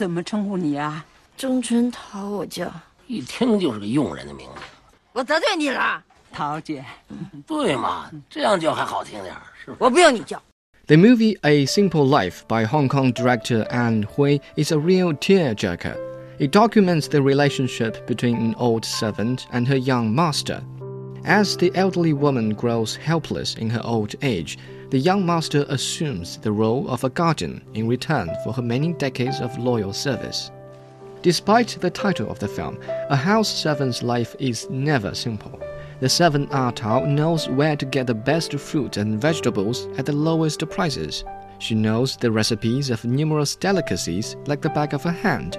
怎么称呼你啊？钟春桃，我叫。一听就是个佣人的名字。我得罪你了，桃姐。对嘛，这样叫还好听点是我不用你叫。The movie A Simple Life by Hong Kong director Anne Hui is a real tearjerker. It documents the relationship between an old servant and her young master. As the elderly woman grows helpless in her old age, the young master assumes the role of a guardian in return for her many decades of loyal service. Despite the title of the film, a house servant's life is never simple. The servant Ah Tao knows where to get the best fruit and vegetables at the lowest prices. She knows the recipes of numerous delicacies like the back of her hand.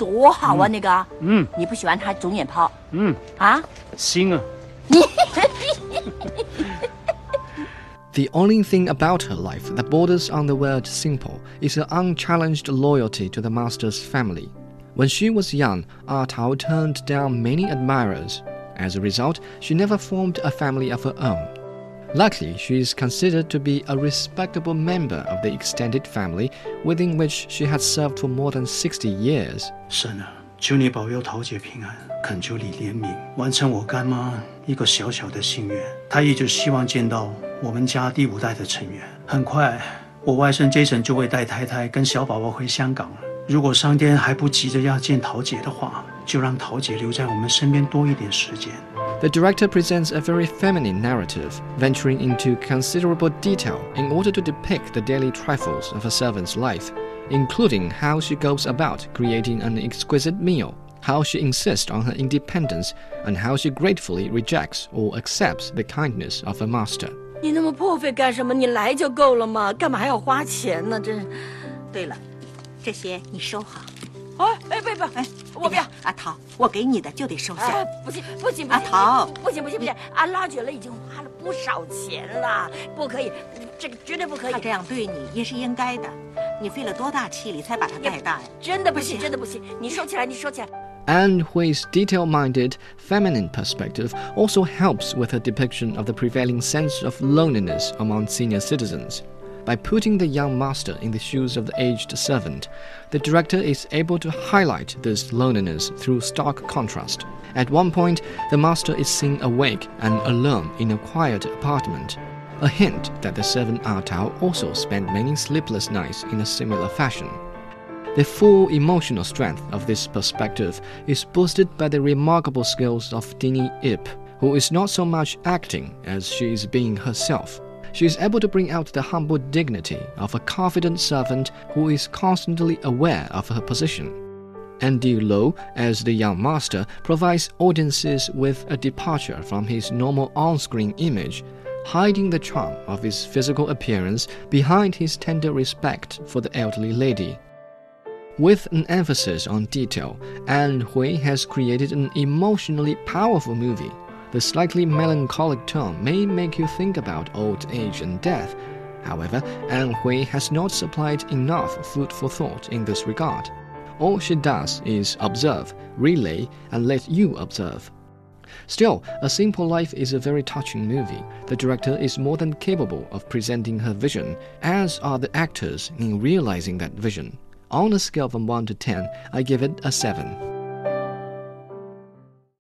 多好啊，那个。嗯。你不喜欢他肿眼泡？嗯。啊？心啊。The only thing about her life that borders on the word simple is her unchallenged loyalty to the master's family. When she was young, Ah Tao turned down many admirers. As a result, she never formed a family of her own. Luckily, she is considered to be a respectable member of the extended family within which she had served for more than 60 years. 神啊，求你保佑桃姐平安，恳求你怜悯，完成我干妈一个小小的心愿。她一直希望见到我们家第五代的成员。很快，我外甥 Jason 就会带太太跟小宝宝回香港了。 如果上天还不急着要见桃姐的话，就让桃姐留在我们身边多一点时间。The director presents a very feminine narrative, venturing into considerable detail in order to depict the daily trifles of a servant's life, including how she goes about creating an exquisite meal, how she insists on her independence, and how she gratefully rejects or accepts the kindness of her master. 你那么破费干什么？你来就够了嘛，干嘛还要花钱呢？真……对了。 这些你收好。啊，哎，不不，哎，我不要。阿桃，我给你的就得收下。不行不行，阿桃，不行不行不行，俺拉觉了已经花了不少钱了，不可以，这个绝对不可以。他这样对你也是应该的，你费了多大气力才把他带大呀？真的不行，真的不行，你收起来，你收起来。Ann Hui's detail minded, feminine perspective also helps with her depiction of the prevailing sense of loneliness among senior citizens. By putting the young master in the shoes of the aged servant, the director is able to highlight this loneliness through stark contrast. At one point, the master is seen awake and alone in a quiet apartment, a hint that the servant Ah Tao also spent many sleepless nights in a similar fashion. The full emotional strength of this perspective is boosted by the remarkable skills of Deanie Ip, who is not so much acting as she is being herself she is able to bring out the humble dignity of a confident servant who is constantly aware of her position. Andy Lau, as the young master, provides audiences with a departure from his normal on screen image, hiding the charm of his physical appearance behind his tender respect for the elderly lady. With an emphasis on detail, Ann Hui has created an emotionally powerful movie the slightly melancholic tone may make you think about old age and death. However, Ann Hui has not supplied enough food for thought in this regard. All she does is observe, relay, and let you observe. Still, A Simple Life is a very touching movie. The director is more than capable of presenting her vision, as are the actors in realizing that vision. On a scale from 1 to 10, I give it a 7.